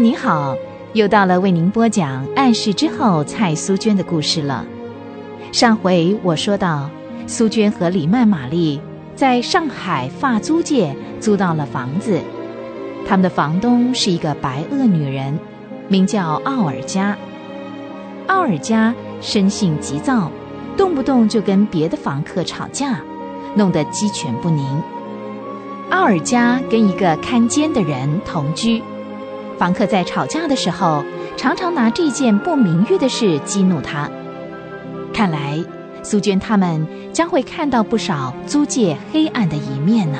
友你好，又到了为您播讲《暗示之后》蔡苏娟的故事了。上回我说到，苏娟和李曼玛丽在上海发租界租到了房子，他们的房东是一个白俄女人，名叫奥尔加。奥尔加生性急躁，动不动就跟别的房客吵架，弄得鸡犬不宁。奥尔加跟一个看监的人同居。房客在吵架的时候，常常拿这件不名誉的事激怒他。看来，苏娟他们将会看到不少租界黑暗的一面呢。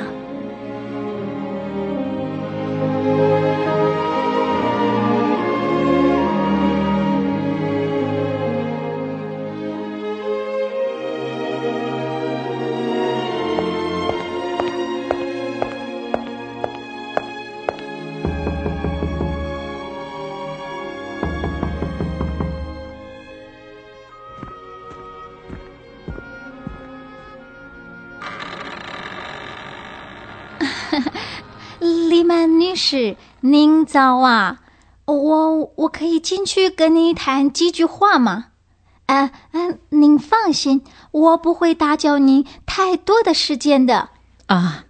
曼女士，您早啊！我我可以进去跟您谈几句话吗？啊啊，您放心，我不会打搅您太多的时间的。啊，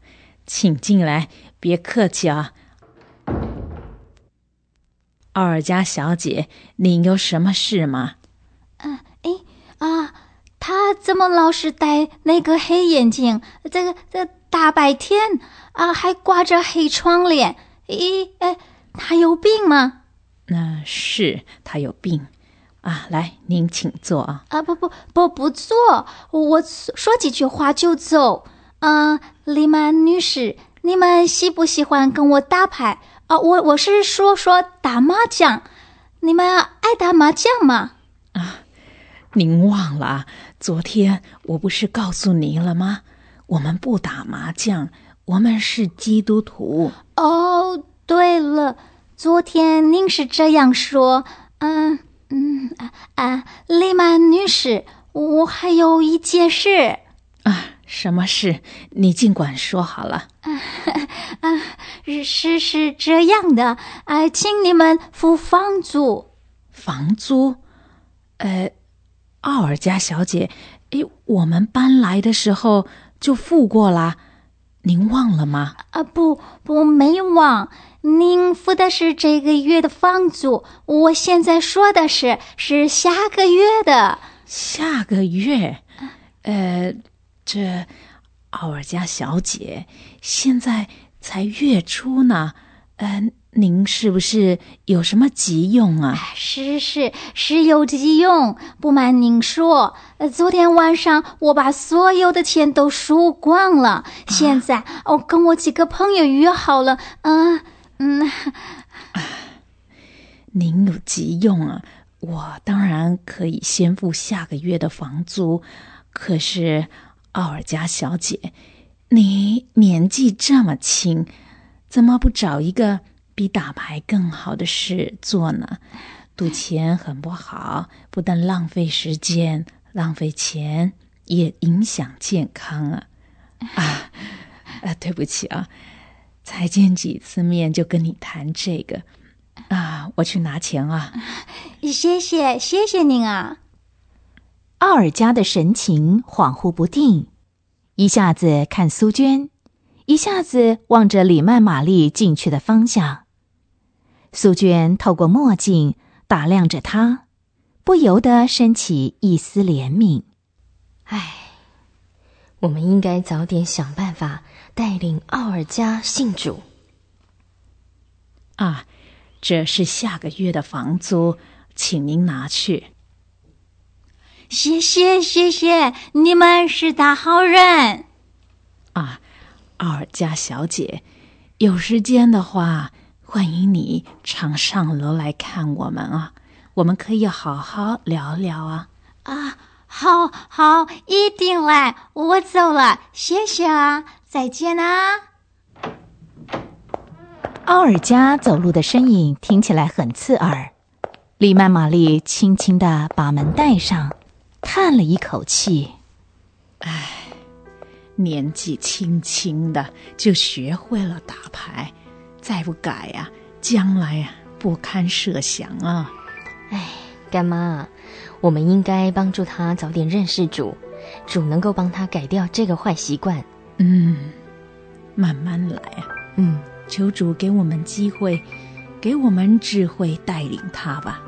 请进来，别客气啊。奥尔加小姐，您有什么事吗？嗯，哎啊，他怎么老是戴那个黑眼镜？这个这大白天啊，还挂着黑窗帘。咦，哎，他有病吗？那是他有病啊。来，您请坐啊。啊，不不不，不坐，我说几句话就走。啊，李曼女士，你们喜不喜欢跟我打牌？啊，我我是说说打麻将，你们爱打麻将吗？啊，您忘了昨天我不是告诉您了吗？我们不打麻将，我们是基督徒。哦，对了，昨天您是这样说。嗯嗯啊啊，丽曼女士，我还有一件事。啊，什么事？你尽管说好了。啊，是是这样的，哎，请你们付房租。房租？呃，奥尔加小姐，哎，我们搬来的时候就付过了，您忘了吗？啊，不我，没忘。您付的是这个月的房租，我现在说的是是下个月的。下个月？呃，这。奥尔加小姐，现在才月初呢，嗯，您是不是有什么急用啊？是是是有急用，不瞒您说，昨天晚上我把所有的钱都输光了，现在我跟我几个朋友约好了，嗯嗯，您有急用啊，我当然可以先付下个月的房租，可是。奥尔加小姐，你年纪这么轻，怎么不找一个比打牌更好的事做呢？赌钱很不好，不但浪费时间、浪费钱，也影响健康啊！啊，啊，对不起啊，才见几次面就跟你谈这个啊！我去拿钱啊！谢谢，谢谢您啊！奥尔加的神情恍惚不定，一下子看苏娟，一下子望着里曼玛丽进去的方向。苏娟透过墨镜打量着他，不由得升起一丝怜悯。唉，我们应该早点想办法带领奥尔加信主。啊，这是下个月的房租，请您拿去。谢谢谢谢，你们是大好人。啊，奥尔加小姐，有时间的话，欢迎你常上楼来看我们啊，我们可以好好聊聊啊。啊，好好，一定来。我走了，谢谢啊，再见啊。奥尔加走路的身影听起来很刺耳，丽曼玛丽轻轻的把门带上。叹了一口气，唉，年纪轻轻的就学会了打牌，再不改呀，将来呀不堪设想啊！哎，干妈，我们应该帮助他早点认识主，主能够帮他改掉这个坏习惯。嗯，慢慢来啊。嗯，求主给我们机会，给我们智慧带领他吧。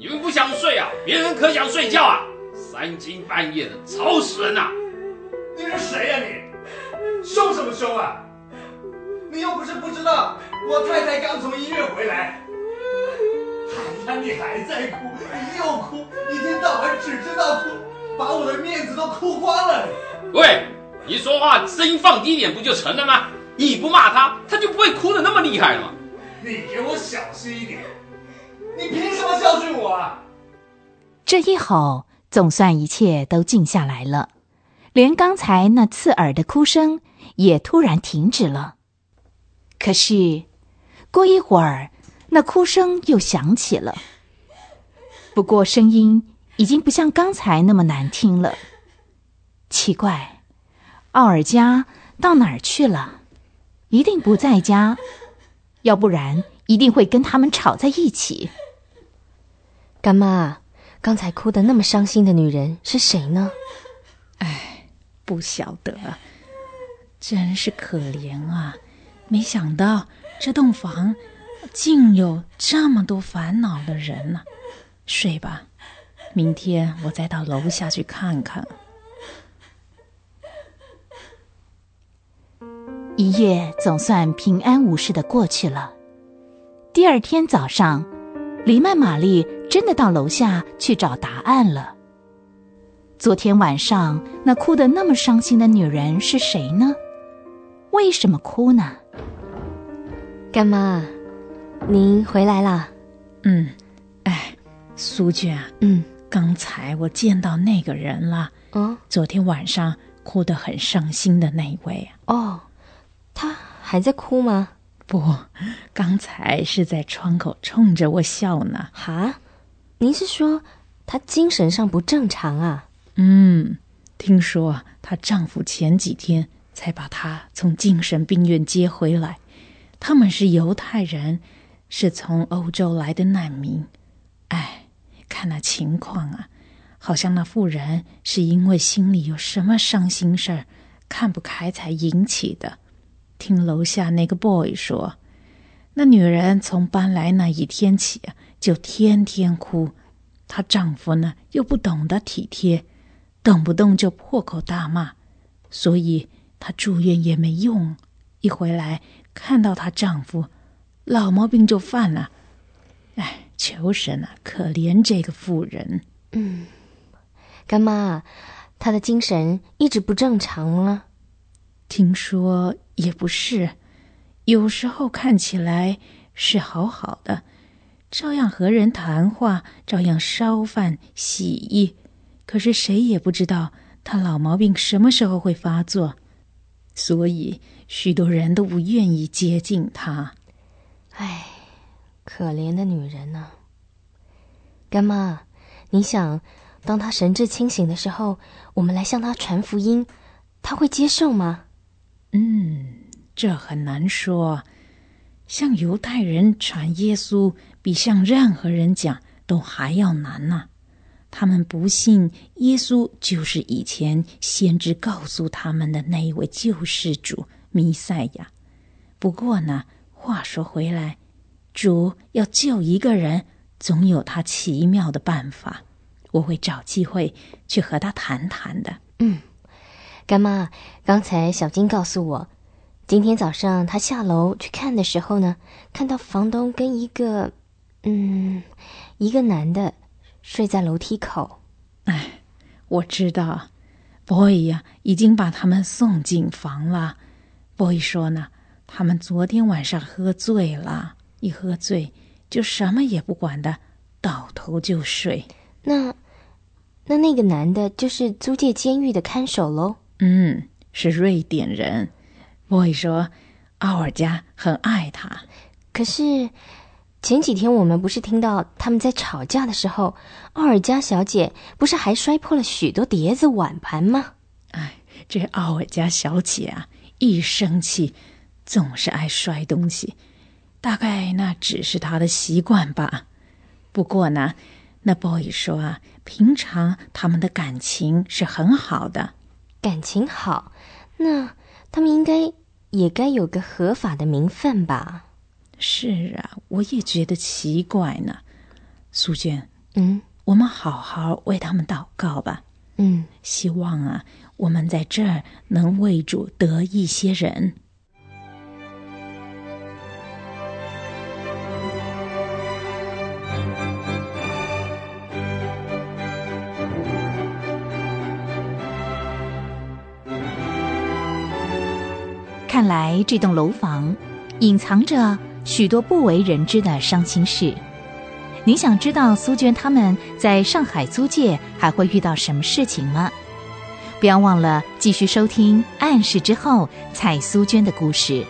你们不想睡啊？别人可想睡觉啊！三更半夜的，吵死人呐！你是谁呀、你？凶什么凶啊？你又不是不知道，我太太刚从医院回来。哎呀，你还在哭，你又哭，一天到晚只知道哭，把我的面子都哭光了。喂，你说话声音放低点不就成了吗？你不骂他，他就不会哭的那么厉害了吗。你给我小心一点！你凭什么教训我啊？这一吼，总算一切都静下来了，连刚才那刺耳的哭声也突然停止了。可是，过一会儿，那哭声又响起了，不过声音已经不像刚才那么难听了。奇怪，奥尔加到哪儿去了？一定不在家，要不然一定会跟他们吵在一起。干妈，刚才哭得那么伤心的女人是谁呢？哎不晓得，真是可怜啊！没想到这栋房竟有这么多烦恼的人呢、睡吧，明天我再到楼下去看看。一夜总算平安无事的过去了。第二天早上，黎曼玛丽真的到楼下去找答案了。昨天晚上那哭得那么伤心的女人是谁呢？为什么哭呢？干妈，您回来啦？嗯，哎，苏娟啊，嗯，刚才我见到那个人了，哦昨天晚上哭得很伤心的那位啊。哦，他还在哭吗？不，刚才是在窗口冲着我笑呢。哈，您是说她精神上不正常啊？嗯，听说她丈夫前几天才把她从精神病院接回来。他们是犹太人，是从欧洲来的难民。哎，看那情况啊，好像那妇人是因为心里有什么伤心事儿，看不开才引起的。听楼下那个 boy 说，那女人从搬来那一天起啊就天天哭，她丈夫呢又不懂得体贴，动不动就破口大骂，所以她住院也没用。一回来看到她丈夫，老毛病就犯了。哎，求神啊，可怜这个妇人。干妈，她的精神一直不正常了？听说也不是，有时候看起来是好好的，照样和人谈话，照样烧饭洗衣。可是谁也不知道他老毛病什么时候会发作，所以许多人都不愿意接近他。唉，可怜的女人呐、干妈，你想，当她神志清醒的时候，我们来向她传福音，她会接受吗？嗯，这很难说。向犹太人传耶稣，比向任何人讲都还要难呐、他们不信耶稣就是以前先知告诉他们的那一位救世主弥赛亚。不过呢，话说回来，主要救一个人，总有他奇妙的办法。我会找机会去和他谈谈的。嗯干妈，刚才小金告诉我，今天早上他下楼去看的时候呢，看到房东跟一个，嗯，一个男的睡在楼梯口。哎，我知道，boy 呀、已经把他们送进房了。boy 说呢，他们昨天晚上喝醉了，一喝醉就什么也不管的，倒头就睡。那那那个男的，就是租界监狱的看守喽？嗯，是瑞典人。boy 说，奥尔加很爱他。可是前几天我们不是听到他们在吵架的时候，奥尔加小姐不是还摔破了许多碟子碗盘吗？哎，这奥尔加小姐啊，一生气总是爱摔东西，大概那只是她的习惯吧。不过呢，那 boy 说啊，平常他们的感情是很好的。感情好，那他们应该也该有个合法的名分吧？是啊，我也觉得奇怪呢。苏娟，嗯我们好好为他们祷告吧。嗯，希望啊，我们在这儿能为主得一些人。看来这栋楼房隐藏着许多不为人知的伤心事。您想知道苏娟他们在上海租界还会遇到什么事情吗？不要忘了继续收听《暗示之后》蔡苏娟的故事。